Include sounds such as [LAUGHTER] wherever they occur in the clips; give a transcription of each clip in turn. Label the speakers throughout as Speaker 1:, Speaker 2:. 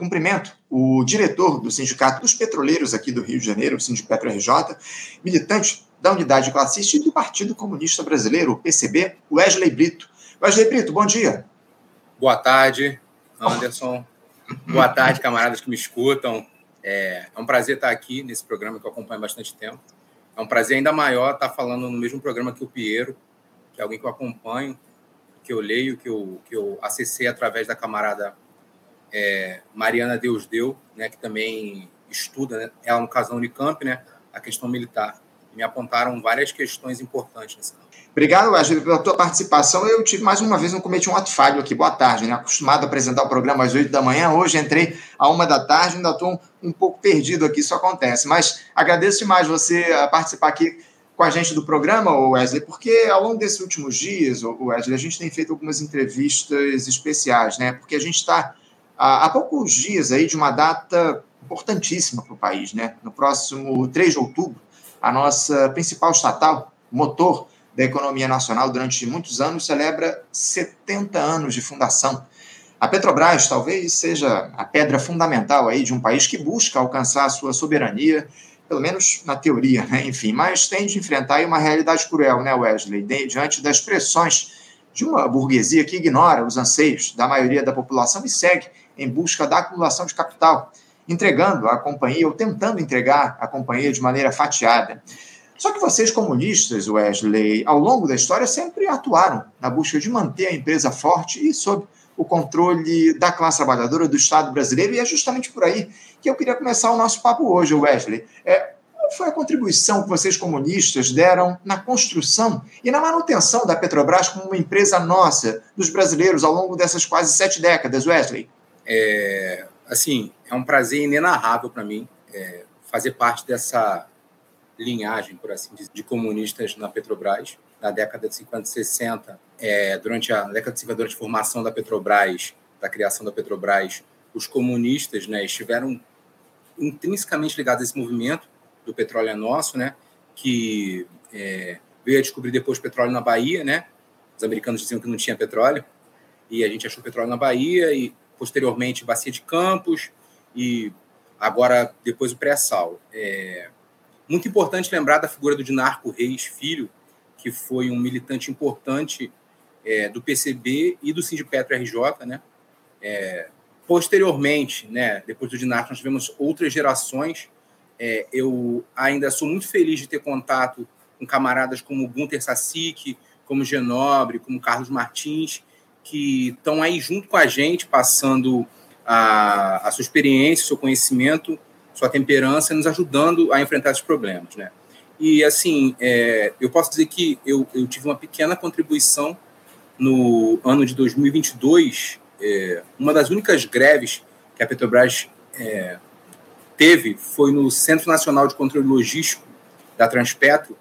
Speaker 1: cumprimento o diretor do Sindicato dos Petroleiros aqui do Rio de Janeiro, o Sindipetro RJ, militante da Unidade Classista e do Partido Comunista Brasileiro, o PCB, Wesley Brito. Wesley Brito, bom dia.
Speaker 2: Boa tarde, Anderson. Boa tarde, camaradas que me escutam. É, é, um prazer estar aqui nesse programa que eu acompanho há bastante tempo. É um prazer ainda maior estar falando no mesmo programa que o Piero, que é alguém que eu acompanho, que eu leio, que eu, que eu acessei através da camarada é, Mariana Deus Deu, né, que também estuda, né, ela no caso da Unicamp, né, a questão militar me apontaram várias questões importantes nesse campo.
Speaker 1: Obrigado, Wesley, pela tua participação. Eu tive mais uma vez, não cometi um ato falho aqui. Boa tarde, né? Acostumado a apresentar o programa às 8 da manhã. Hoje entrei à uma da tarde, ainda estou um, um, pouco perdido aqui, isso acontece. Mas agradeço demais você a participar aqui com a gente do programa, Wesley, porque ao longo desses últimos dias, Wesley, a gente tem feito algumas entrevistas especiais, né? Porque a gente está há poucos dias aí de uma data importantíssima para o país, né? No próximo 3 de outubro, a nossa principal estatal, motor da economia nacional durante muitos anos, celebra 70 anos de fundação. A Petrobras talvez seja a pedra fundamental aí de um país que busca alcançar sua soberania, pelo menos na teoria, né? enfim, mas tem de enfrentar uma realidade cruel, né, Wesley, diante das pressões de uma burguesia que ignora os anseios da maioria da população e segue em busca da acumulação de capital entregando a companhia ou tentando entregar a companhia de maneira fatiada. Só que vocês, comunistas, Wesley, ao longo da história sempre atuaram na busca de manter a empresa forte e sob o controle da classe trabalhadora do Estado brasileiro, e é justamente por aí que eu queria começar o nosso papo hoje, Wesley. É, qual foi a contribuição que vocês, comunistas, deram na construção e na manutenção da Petrobras como uma empresa nossa, dos brasileiros, ao longo dessas quase sete décadas, Wesley?
Speaker 2: É, assim, é um prazer inenarrável para mim é, fazer parte dessa linhagem, por assim dizer, de comunistas na Petrobras. Na década de 50 e 60, é, durante a década de 50, durante a formação da Petrobras, da criação da Petrobras, os comunistas né, estiveram intrinsecamente ligados a esse movimento do petróleo é nosso, né, que é, veio a descobrir depois petróleo na Bahia, né? Os americanos diziam que não tinha petróleo e a gente achou petróleo na Bahia e posteriormente Bacia de Campos e agora depois o pré-sal. É muito importante lembrar da figura do Dinarco Reis Filho, que foi um militante importante é, do PCB e do Sindipetro RJ, né? É, posteriormente, né, depois do Dinarco, nós tivemos outras gerações. É, eu ainda sou muito feliz de ter contato com camaradas como Gunter Sassic, como Genobre, como Carlos Martins, que estão aí junto com a gente, passando a, a sua experiência, seu conhecimento, sua temperança, nos ajudando a enfrentar esses problemas, né? E, assim, é, eu posso dizer que eu, eu, tive uma pequena contribuição no ano de 2022. É, uma das únicas greves que a Petrobras é, teve foi no Centro Nacional de Controle Logístico da Transpetro,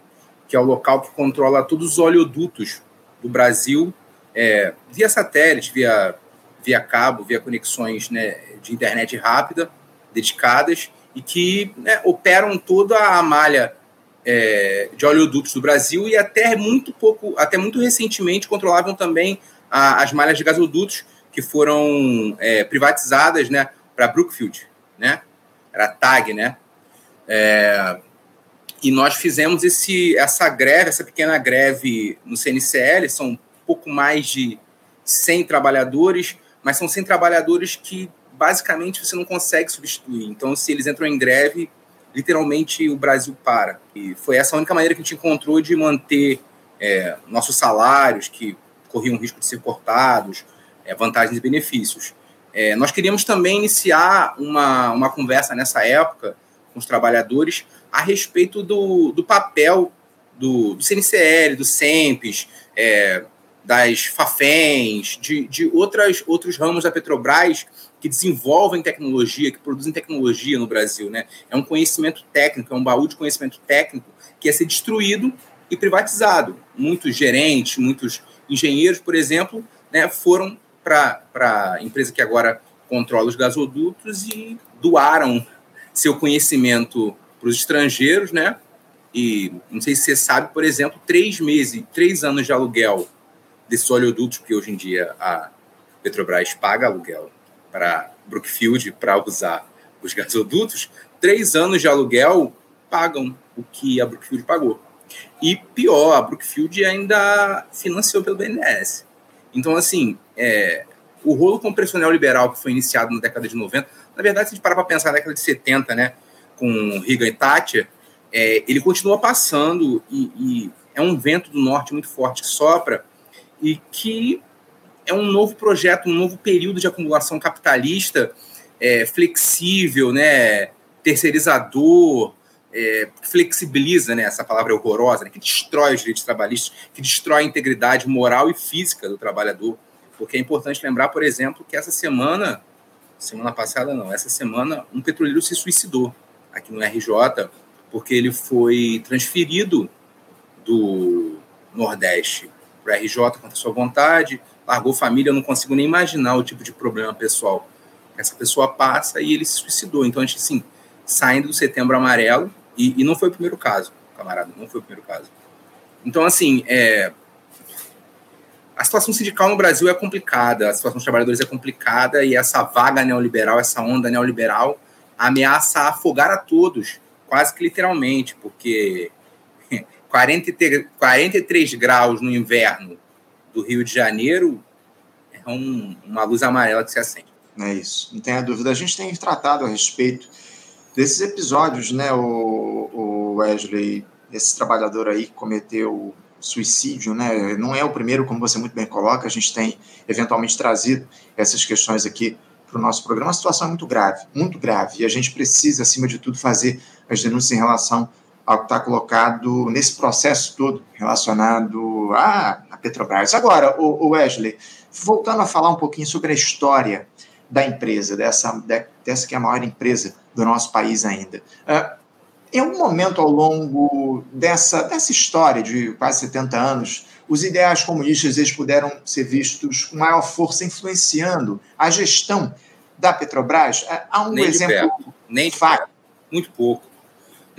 Speaker 2: que é o local que controla todos os oleodutos do Brasil é, via satélite, via, via cabo, via conexões né, de internet rápida, dedicadas, e que né, operam toda a malha é, de oleodutos do Brasil e até muito pouco, até muito recentemente controlavam também a, as malhas de gasodutos que foram é, privatizadas né, para Brookfield, né? Era TAG, né? É, e nós fizemos esse, essa greve, essa pequena greve no CNCL, são pouco mais de 100 trabalhadores, mas são 100 trabalhadores que basicamente você não consegue substituir. Então, se eles entram em greve, literalmente o Brasil para. E foi essa a única maneira que a gente encontrou de manter é, nossos salários, que corriam risco de ser cortados, é, vantagens e benefícios. É, nós queríamos também iniciar uma, uma conversa nessa época com os trabalhadores a respeito do, do papel do, do CNCL, do SEMPES, das FAFENs, de, de outras, outros ramos da Petrobras que desenvolvem tecnologia, que produzem tecnologia no Brasil. Né? É um conhecimento técnico, é um baú de conhecimento técnico que ia ser destruído e privatizado. Muitos gerentes, muitos engenheiros, por exemplo, né, foram para a empresa que agora controla os gasodutos e doaram seu conhecimento para os estrangeiros, né? E não sei se você sabe, por exemplo, três meses, três anos de aluguel desses oleodutos, porque hoje em dia a Petrobras paga aluguel para Brookfield para usar os [LAUGHS] gasodutos, três anos de aluguel pagam o que a Brookfield pagou. E pior, a Brookfield ainda financiou pelo BNDES. Então, assim, é, o rolo compressor neoliberal que foi iniciado na década de 90, na verdade, se a gente parar para pensar na década de 70, né, com Reagan e Thatcher, é, ele continua passando e, e, é um vento do norte muito forte que sopra e que é um novo projeto, um novo período de acumulação capitalista é, flexível, né, terceirizador, é, flexibiliza, né, essa palavra horrorosa, né, que destrói os direitos trabalhistas, que destrói a integridade moral e física do trabalhador. Porque é importante lembrar, por exemplo, que essa semana, semana passada não, essa semana um petroleiro se suicidou aqui no RJ, porque ele foi transferido do Nordeste para RJ contra sua vontade, largou família, eu não consigo nem imaginar o tipo de problema pessoal essa pessoa passa e ele se suicidou. Então, a gente, assim, saindo do setembro amarelo, e, e não foi o primeiro caso, camarada, não foi o primeiro caso. Então, assim, é, a situação sindical no Brasil é complicada, a situação dos trabalhadores é complicada e essa vaga neoliberal, essa onda neoliberal, ameaça afogar a todos, quase que literalmente, porque 43, 43 graus no inverno do Rio de Janeiro é um, uma luz amarela que se acende.
Speaker 1: É isso, não tenha dúvida. A gente tem tratado a respeito desses episódios, né, o, o Wesley, esse trabalhador aí que cometeu suicídio, né, não é o primeiro, como você muito bem coloca, a gente tem eventualmente trazido essas questões aqui para o nosso programa. A situação é muito grave, muito grave, e a gente precisa, acima de tudo, fazer as denúncias em relação ao que está colocado nesse processo todo relacionado à, à Petrobras. Agora, o, o Wesley, voltando a falar um pouquinho sobre a história da empresa, dessa, dessa que é a maior empresa do nosso país ainda. Uh, em algum momento ao longo dessa, dessa história de quase 70 anos, os ideais comunistas eles puderam ser vistos com maior força influenciando a gestão da Petrobras. Uh, há um
Speaker 2: Nem
Speaker 1: exemplo
Speaker 2: Nem de fato. Muito pouco.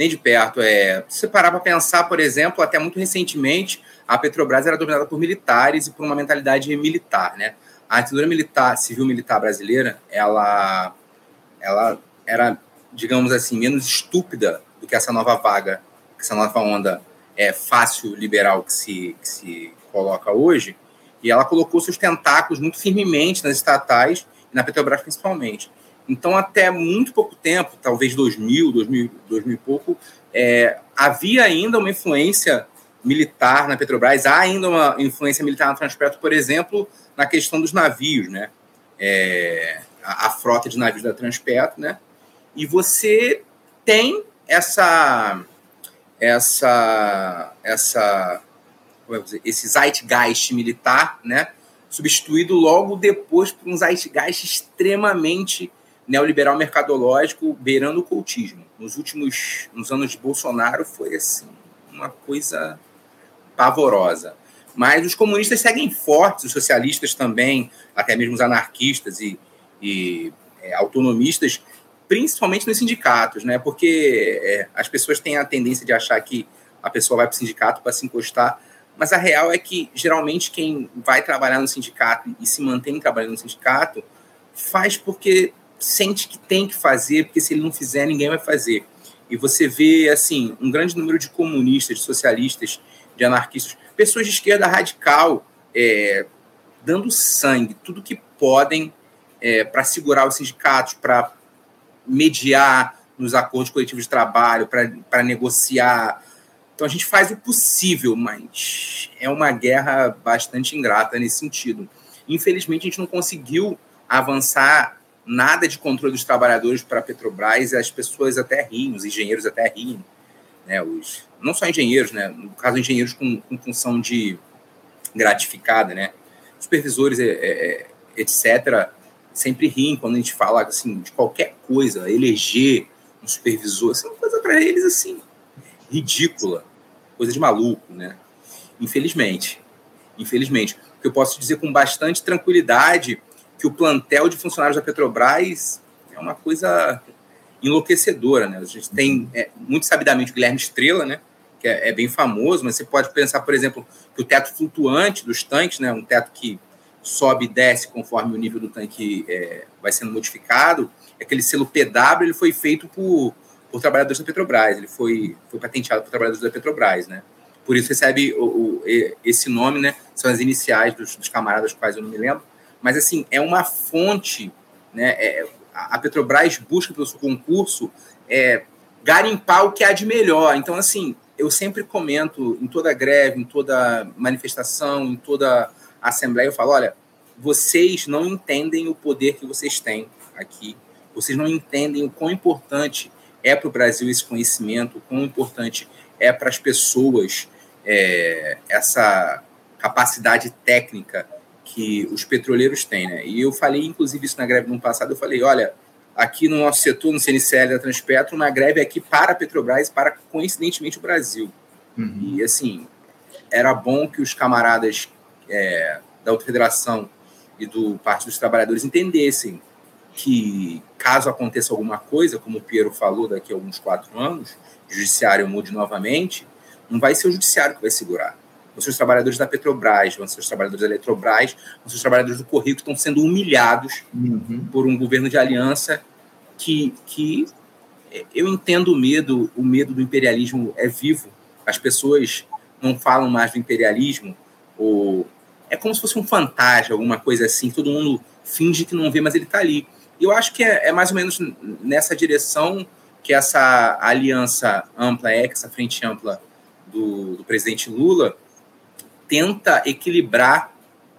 Speaker 2: Nem de perto. É, se parar para pensar, por exemplo, até muito recentemente, a Petrobras era dominada por militares e por uma mentalidade militar, né? a ditadura militar, civil-militar brasileira, ela, ela era, digamos assim, menos estúpida do que essa nova vaga, essa nova onda é, fácil liberal que se, que se coloca hoje, e ela colocou seus tentáculos muito firmemente nas estatais e na Petrobras principalmente. Então, até muito pouco tempo, talvez 2000, 2000, 2000 e pouco, é, havia ainda uma influência militar na Petrobras, há ainda uma influência militar na Transpetro, por exemplo, na questão dos navios, né? É, a, a, frota de navios da Transpetro, né? E você tem essa essa essa dizer, esse zeitgeist militar, né? Substituído logo depois por um zeitgeist extremamente neoliberal mercadológico, beirando o cultismo. Nos últimos nos anos de Bolsonaro foi assim uma coisa pavorosa. Mas os comunistas seguem fortes, os socialistas também, até mesmo os anarquistas e, e é, autonomistas, principalmente nos sindicatos, né? Porque é, as pessoas têm a tendência de achar que a pessoa vai para o sindicato para se encostar, mas a real é que geralmente quem vai trabalhar no sindicato e se mantém trabalhando no sindicato faz porque sente que tem que fazer, porque se ele não fizer, ninguém vai fazer. E você vê, assim, um grande número de comunistas, de socialistas, de anarquistas, pessoas de esquerda radical é, dando sangue, tudo que podem é, para segurar os sindicatos, para mediar nos acordos coletivos de trabalho, para negociar. Então a gente faz o possível, mas é uma guerra bastante ingrata nesse sentido. Infelizmente, a gente não conseguiu avançar nada de controle dos trabalhadores para a Petrobras, as pessoas até riem, os engenheiros até riem, né, os, não só engenheiros, né, no caso engenheiros com, com função de gratificada, né, supervisores, é, é, etc., sempre riem quando a gente fala assim, de qualquer coisa, eleger um supervisor, assim, uma coisa para eles assim, ridícula, coisa de maluco, né? Infelizmente. Infelizmente. O que eu posso dizer com bastante tranquilidade que o plantel de funcionários da Petrobras é uma coisa enlouquecedora, né? A gente tem é, muito sabidamente o Guilherme Estrela, né? Que é, é, bem famoso, mas você pode pensar, por exemplo, que o teto flutuante dos tanques, né? Um teto que sobe e desce conforme o nível do tanque é, vai sendo modificado. Aquele selo PW ele foi feito por, por trabalhadores da Petrobras, ele foi, foi patenteado por trabalhadores da Petrobras, né? Por isso recebe o, o, esse nome, né? São as iniciais dos, dos camaradas, quais eu não me lembro. Mas, assim, é uma fonte, né? É, a Petrobras busca pelo seu concurso é, garimpar o que há de melhor. Então, assim, eu sempre comento em toda greve, em toda manifestação, em toda assembleia, eu falo, olha, vocês não entendem o poder que vocês têm aqui, vocês não entendem o quão importante é para o Brasil esse conhecimento, o quão importante é para as pessoas é, essa capacidade técnica que os petroleiros têm, né? E eu falei, inclusive, isso na greve no ano passado, eu falei, olha, aqui no nosso setor, no CNCL da Transpetro, uma greve aqui para a Petrobras para, coincidentemente, o Brasil. Uhum. E, assim, era bom que os camaradas é, da federação e do Partido dos Trabalhadores entendessem que, caso aconteça alguma coisa, como o Piero falou, daqui a alguns quatro anos, o judiciário mude novamente, não vai ser o judiciário que vai segurar. Vão ser os trabalhadores da Petrobras, vão ser os trabalhadores da Eletrobras, vão ser os trabalhadores do Correio que estão sendo humilhados uhum. por um governo de aliança que, que eu entendo o medo, o medo do imperialismo é vivo. As pessoas não falam mais do imperialismo, ou é como se fosse um fantasma, alguma coisa assim, todo mundo finge que não vê, mas ele está ali. E eu acho que é, é, mais ou menos nessa direção que essa aliança ampla é, que essa frente ampla do, do presidente Lula tenta equilibrar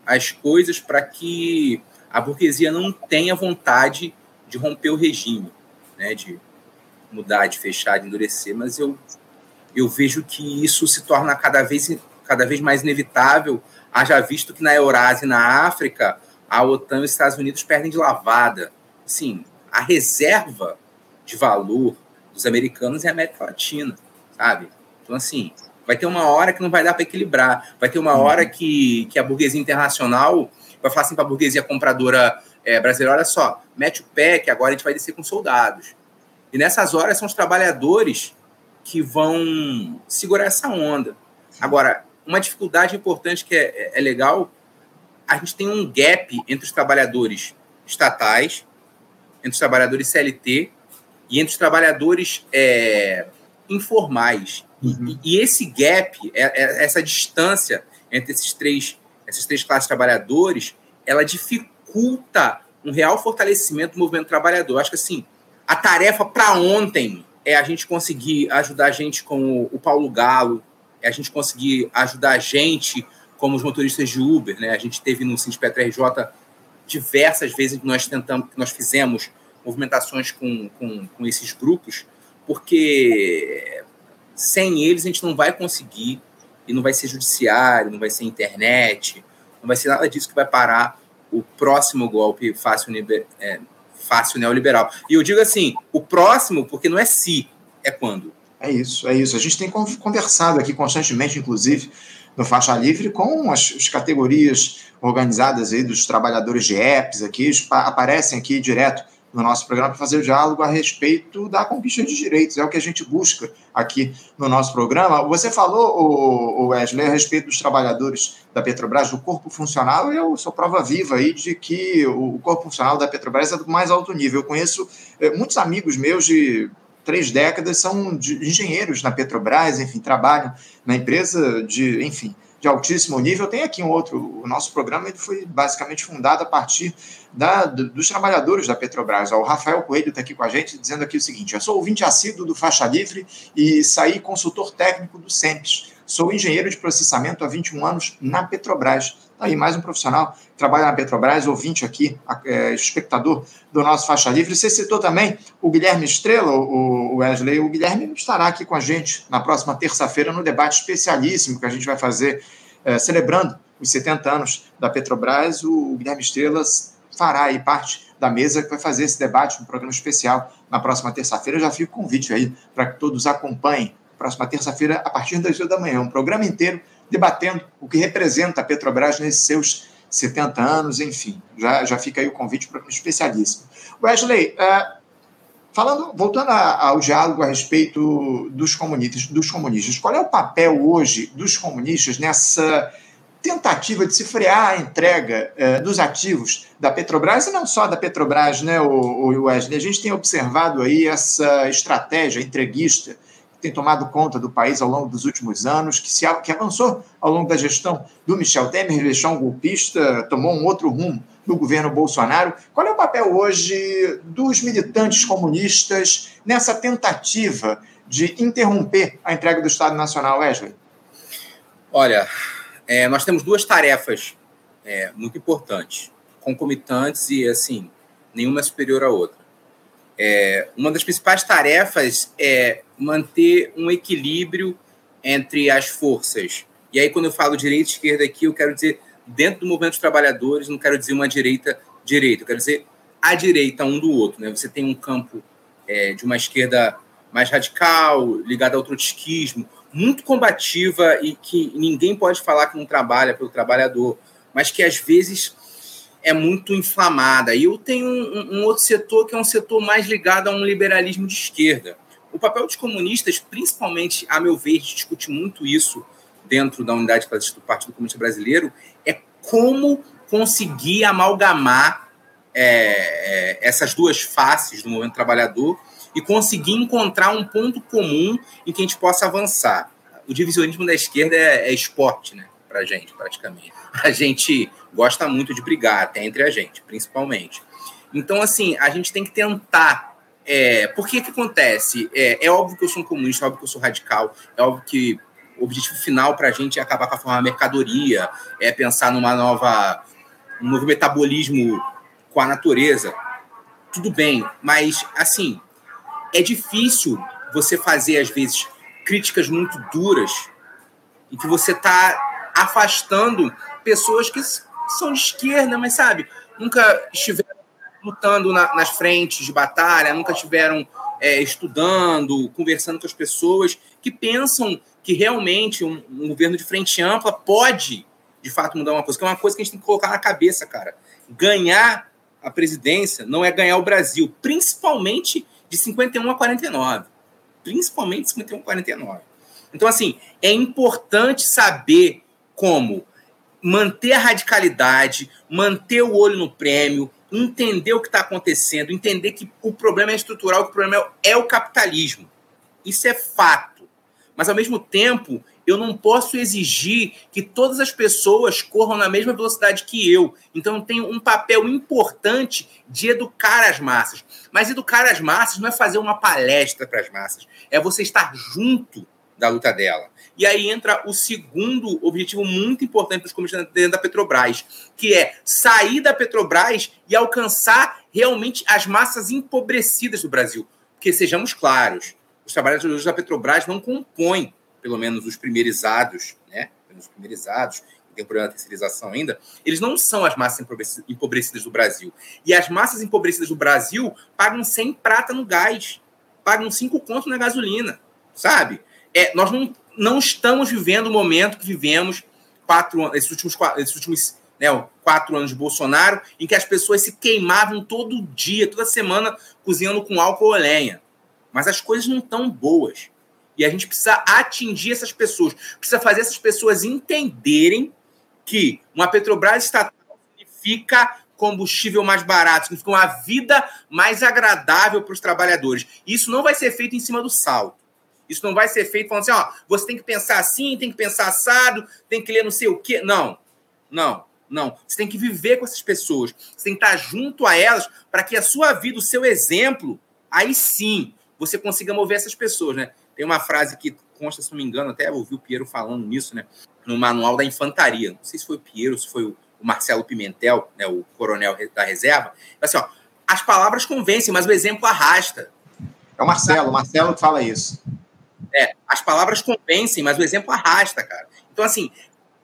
Speaker 2: as coisas para que a burguesia não tenha vontade de romper o regime, né, de mudar, de fechar, de endurecer, mas eu, eu vejo que isso se torna cada vez, cada vez mais inevitável, haja visto que na Eurásia e na África a OTAN e os Estados Unidos perdem de lavada. Sim, a reserva de valor dos americanos é a América Latina, sabe? Então, assim, vai ter uma hora que não vai dar para equilibrar. Vai ter uma uhum. hora que, que a burguesia internacional vai falar assim para a burguesia compradora é, brasileira: olha só, mete o pé que agora a gente vai descer com soldados. E nessas horas são os trabalhadores que vão segurar essa onda. Agora, uma dificuldade importante que é, é, é legal, a gente tem um gap entre os trabalhadores estatais, entre os trabalhadores CLT e entre os trabalhadores é, informais. Uhum. E, e, esse gap, é, é, essa distância entre esses três, essas três classes de trabalhadores, ela dificulta um real fortalecimento do movimento trabalhador. Acho que assim, a tarefa para ontem é a gente conseguir ajudar a gente com o Paulo Galo, é a gente conseguir ajudar a gente como os motoristas de Uber, né? A gente teve no Sindicato RJ diversas vezes que nós tentamos, que nós fizemos movimentações com, com, com esses grupos, porque sem eles a gente não vai conseguir, e não vai ser judiciário, não vai ser internet, não vai ser nada disso que vai parar o próximo golpe fácil, é, fácil neoliberal. E eu digo assim, o próximo, porque não é se, é quando.
Speaker 1: É isso, é isso. A gente tem conversado aqui constantemente, inclusive, no Faixa Livre, com as, as categorias organizadas aí dos trabalhadores de apps aqui, aparecem aqui direto no nosso programa para fazer o diálogo a respeito da conquista de direitos. É o que a gente busca aqui no nosso programa. Você falou, Wesley, a respeito dos trabalhadores da Petrobras, do corpo funcional, eu sou prova viva aí de que o corpo funcional da Petrobras é do mais alto nível. Eu conheço eh, muitos amigos meus de três décadas são engenheiros na Petrobras, enfim, trabalham na empresa de, enfim, de altíssimo nível. Tem aqui um outro, o nosso programa ele foi basicamente fundado a partir da, dos trabalhadores da Petrobras. O Rafael Coelho está aqui com a gente dizendo aqui o seguinte: eu sou ouvinte assíduo do Faixa Livre e saí consultor técnico do SEMPES. Sou engenheiro de processamento há 21 anos na Petrobras. Tá aí mais um profissional que trabalha na Petrobras, ouvinte aqui, é, espectador do nosso Faixa Livre. Você citou também o Guilherme Estrela, o Wesley. O Guilherme estará aqui com a gente na próxima terça-feira no debate especialíssimo que a gente vai fazer, é, celebrando os 70 anos da Petrobras. O Guilherme Estrela fará aí parte da mesa que vai fazer esse debate, um programa especial na próxima terça-feira. Já fica o convite aí para que todos acompanhem próxima terça-feira, a partir das 8 da manhã. Um programa inteiro debatendo o que representa a Petrobras nesses seus 70 anos, enfim. Já, já fica aí o convite para um especialíssimo. Wesley, uh, falando, voltando ao diálogo a respeito dos comunistas, dos comunistas, qual é o papel hoje dos comunistas nessa tentativa de se frear a entrega eh, dos ativos da Petrobras, e não só da Petrobras, né, o, o Wesley? A gente tem observado aí essa estratégia entreguista tem tomado conta do país ao longo dos últimos anos, que, se, que avançou ao longo da gestão do Michel Temer, deixou um golpista, tomou um outro rumo no governo Bolsonaro. Qual é o papel hoje dos militantes comunistas nessa tentativa de interromper a entrega do Estado Nacional, Wesley?
Speaker 2: Olha, é, nós temos duas tarefas é, muito importantes, concomitantes e, assim, nenhuma é superior à outra. É, uma das principais tarefas é manter um equilíbrio entre as forças. E aí, quando eu falo direita e esquerda aqui, eu quero dizer dentro do movimento dos trabalhadores, não quero dizer uma direita direita, eu quero dizer a direita um do outro. Né? Você tem um campo é, de uma esquerda mais radical, ligada ao trotskismo, muito combativa e que ninguém pode falar que não trabalha pelo trabalhador, mas que às vezes é muito inflamada. E eu tenho um, um, outro setor que é um setor mais ligado a um liberalismo de esquerda. O papel dos comunistas, principalmente, a meu ver, discute muito isso dentro da unidade do Partido Comunista Brasileiro, é como conseguir amalgamar é, é, essas duas faces do movimento trabalhador e conseguir encontrar um ponto comum em que a gente possa avançar. O divisionismo da esquerda é, é esporte, né? Para a gente, praticamente. A gente gosta muito de brigar, até entre a gente, principalmente. Então, assim, a gente tem que tentar. É, por que acontece? É, é óbvio que eu sou um comunista, é óbvio que eu sou radical, é óbvio que o objetivo final para a gente é acabar com a forma mercadoria, é pensar numa nova, um novo metabolismo com a natureza. Tudo bem, mas, assim, é difícil você fazer, às vezes, críticas muito duras e que você está afastando pessoas que são de esquerda, mas sabe, nunca estiveram lutando na, nas frentes de batalha, nunca estiveram é, estudando, conversando com as pessoas que pensam que realmente um, um, governo de frente ampla pode, de fato, mudar uma coisa, que é uma coisa que a gente tem que colocar na cabeça, cara. Ganhar a presidência não é ganhar o Brasil, principalmente de 51 a 49. Principalmente de 51 a 49. Então, assim, é importante saber como manter a radicalidade, manter o olho no prêmio, entender o que está acontecendo, entender que o problema é estrutural, que o problema é o capitalismo. Isso é fato. Mas, ao mesmo tempo, eu não posso exigir que todas as pessoas corram na mesma velocidade que eu. Então, eu tenho um papel importante de educar as massas. Mas educar as massas não é fazer uma palestra para as massas, é você estar junto da luta dela. E aí entra o segundo objetivo muito importante dos comissionados dentro da Petrobras, que é sair da Petrobras e alcançar realmente as massas empobrecidas do Brasil. Porque, sejamos claros, os trabalhadores da Petrobras não compõem pelo menos os primeirizados, né? Os primeirizados, tem um problema da terceirização ainda, eles não são as massas empobrecidas do Brasil. E as massas empobrecidas do Brasil pagam 100 prata no gás, pagam 5 contos na gasolina, sabe? É, nós não, não estamos vivendo o momento que vivemos quatro, esses últimos, esses últimos né, quatro anos de Bolsonaro, em que as pessoas se queimavam todo dia, toda semana, cozinhando com álcool ou lenha. Mas as coisas não estão boas. E a gente precisa atingir essas pessoas, precisa fazer essas pessoas entenderem que uma Petrobras estatal significa combustível mais barato, significa uma vida mais agradável para os trabalhadores. Isso não vai ser feito em cima do salto. Isso não vai ser feito falando assim, ó, você tem que pensar assim, tem que pensar assado, tem que ler não sei o quê. Não, não, não. Você tem que viver com essas pessoas. Você tem que estar junto a elas para que a sua vida, o seu exemplo, aí sim, você consiga mover essas pessoas, né? Tem uma frase que consta, se não me engano, até ouvi o Piero falando nisso, né? No manual da infantaria. Não sei se foi o Piero, se foi o Marcelo Pimentel, né, o coronel da reserva. Assim, ó, as palavras convencem, mas o exemplo arrasta.
Speaker 1: É o Marcelo, o Marcelo que fala isso.
Speaker 2: É, as palavras convencem, mas o exemplo arrasta, cara. Então, assim,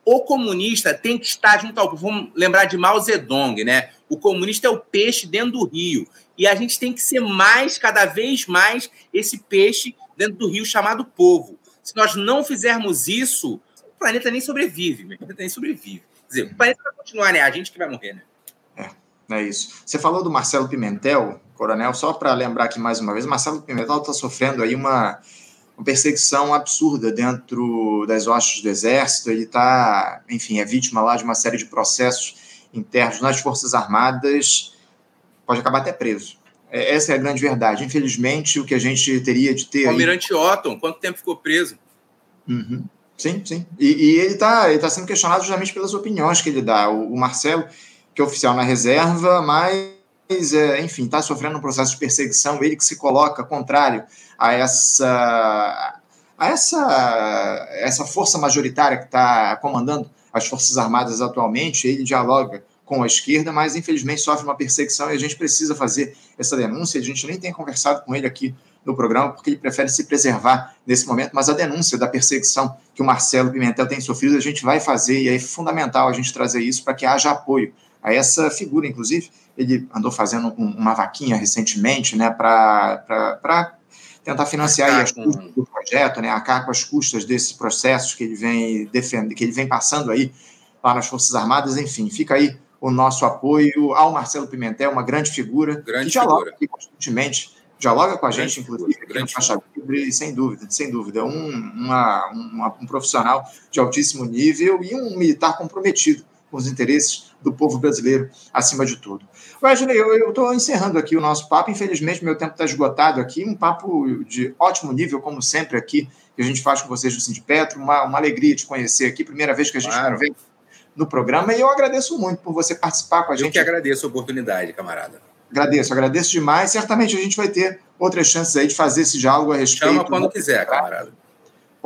Speaker 2: o comunista tem que estar junto ao. Vamos lembrar de Mao Zedong, né? O comunista é o peixe dentro do rio. E a gente tem que ser mais, cada vez mais, esse peixe dentro do rio chamado povo. Se nós não fizermos isso, o planeta nem sobrevive. O planeta nem sobrevive. Quer dizer, o planeta vai continuar, né? A gente que vai morrer, né?
Speaker 1: É, é isso. Você falou do Marcelo Pimentel, coronel, só para lembrar aqui mais uma vez, Marcelo Pimentel está sofrendo aí uma, uma perseguição absurda dentro das hostes do Exército. Ele está, enfim, é vítima lá de uma série de processos internos nas Forças Armadas, pode acabar até preso. É, essa é a grande verdade. Infelizmente, o que a gente teria de ter.
Speaker 2: O Almirante aí... Otton, quanto tempo ficou preso?
Speaker 1: Uhum. Sim, sim. E, e ele está ele tá sendo questionado justamente pelas opiniões que ele dá. O, o Marcelo, que é oficial na reserva, mas, é, enfim, está sofrendo um processo de perseguição. Ele que se coloca contrário a essa, a essa, essa força majoritária que está comandando as Forças Armadas atualmente. Ele dialoga com a esquerda, mas infelizmente sofre uma perseguição e a gente precisa fazer essa denúncia. A gente nem tem conversado com ele aqui no programa, porque ele prefere se preservar nesse momento, mas a denúncia da perseguição que o Marcelo Pimentel tem sofrido, a gente vai fazer, e é fundamental a gente trazer isso para que haja apoio a essa figura, inclusive. Ele andou fazendo um, uma vaquinha recentemente né, para tentar financiar as custas do projeto, né, acabar com as custas desses processos que ele vem defendendo, que ele vem passando aí lá nas Forças Armadas, enfim, fica aí o nosso apoio ao Marcelo Pimentel, uma grande figura,
Speaker 2: grande que dialoga
Speaker 1: figura. constantemente, dialoga com a grande gente, inclusive, aqui no Faixa Livre, sem dúvida, sem dúvida, um, uma, uma, um profissional de altíssimo nível e um militar comprometido com os interesses do povo brasileiro, acima de tudo. Wesley, eu estou encerrando aqui o nosso papo, infelizmente meu tempo está esgotado aqui, um papo de ótimo nível, como sempre aqui, que a gente faz com vocês do Sindipetro, uma, uma alegria te conhecer aqui, primeira vez que a gente claro. conversa no programa e eu agradeço muito por você participar com a gente.
Speaker 2: Eu que agradeço a oportunidade, camarada.
Speaker 1: Agradeço, agradeço demais. Certamente a gente vai ter outras chances aí de fazer esse diálogo a respeito.
Speaker 2: Chama quando quiser, camarada.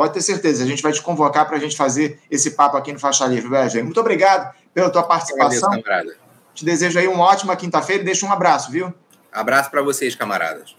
Speaker 1: Pode ter certeza, a gente vai te convocar para a gente fazer esse papo aqui no Faixa Livre, Wesley. Muito obrigado pela tua participação. Agradeço, camarada. Te desejo aí uma ótima quinta-feira e deixo um abraço, viu?
Speaker 2: Abraço para vocês, camaradas.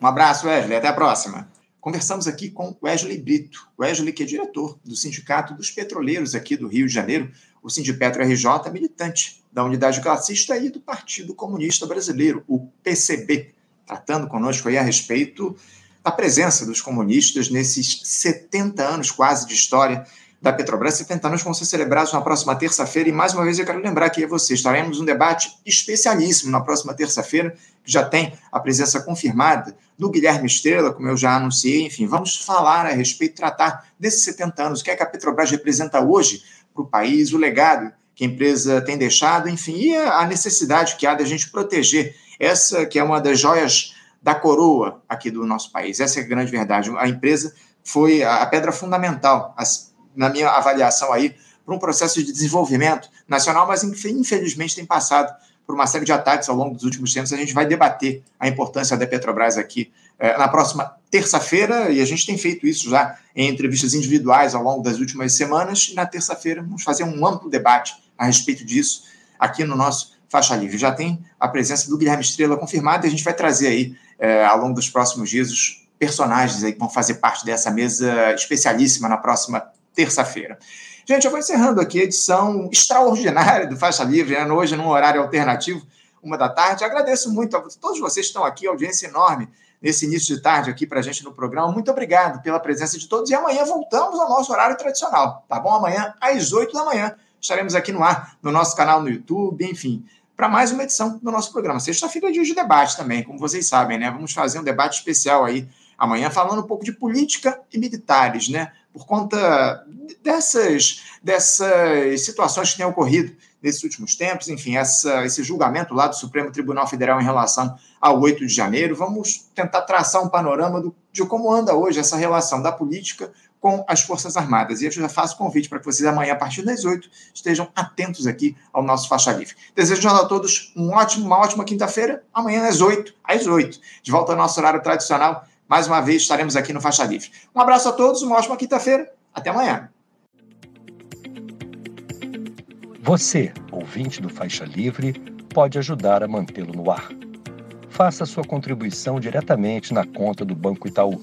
Speaker 1: Um abraço, Wesley. Até a próxima. Conversamos aqui com Wesley Brito. Wesley, que é diretor do Sindicato dos Petroleiros aqui do Rio de Janeiro, o Sindipetro RJ, militante da unidade classista e do Partido Comunista Brasileiro, o PCB, tratando conosco aí a respeito da presença dos comunistas nesses 70 anos quase de história da Petrobras. 70 anos vão ser celebrados na próxima terça-feira e, mais uma vez, eu quero lembrar aqui a você, estaremos um debate especialíssimo na próxima terça-feira, que já tem a presença confirmada do Guilherme Estrela, como eu já anunciei. Enfim, vamos falar a respeito, tratar desses 70 anos, o que é que a Petrobras representa hoje para o país, o legado que a empresa tem deixado, enfim, e a necessidade que há da gente proteger essa que é uma das joias da coroa aqui do nosso país. Essa é a grande verdade. A empresa foi a pedra fundamental, na minha avaliação aí, para um processo de desenvolvimento nacional, mas infelizmente tem passado por uma série de ataques ao longo dos últimos tempos. A gente vai debater a importância da Petrobras aqui eh, na próxima terça-feira, e a gente tem feito isso já em entrevistas individuais ao longo das últimas semanas, e na terça-feira vamos fazer um amplo debate a respeito disso aqui no nosso Faixa Livre. Já tem a presença do Guilherme Estrela confirmada, e a gente vai trazer aí, eh, ao longo dos próximos dias, os personagens aí que vão fazer parte dessa mesa especialíssima na próxima terça-feira. Gente, eu vou encerrando aqui a edição extraordinária do Faixa Livre, né? hoje num horário alternativo, uma da tarde. Agradeço muito a todos vocês que estão aqui, audiência enorme nesse início de tarde aqui para a gente no programa. Muito obrigado pela presença de todos e amanhã voltamos ao nosso horário tradicional, tá bom? Amanhã às 8 da manhã estaremos aqui no ar, no nosso canal no YouTube, enfim, para mais uma edição do nosso programa. Sexta-feira é dia de debate também, como vocês sabem, né? Vamos fazer um debate especial aí amanhã falando um pouco de política e militares, né? por conta dessas, dessas situações que têm ocorrido nesses últimos tempos, enfim, essa, esse julgamento lá do Supremo Tribunal Federal em relação ao 8 de janeiro. Vamos tentar traçar um panorama do, de como anda hoje essa relação da política com as Forças Armadas. E eu já faço convite para que vocês amanhã, a partir das 8, estejam atentos aqui ao nosso Faixa Livre. Desejo a todos um ótimo, uma ótima quinta-feira. Amanhã às 8, às 8, de volta ao nosso horário tradicional mais uma vez estaremos aqui no Faixa Livre. Um abraço a todos, uma ótima quinta-feira. Até amanhã.
Speaker 3: Você, ouvinte do Faixa Livre, pode ajudar a mantê-lo no ar. Faça sua contribuição diretamente na conta do Banco Itaú,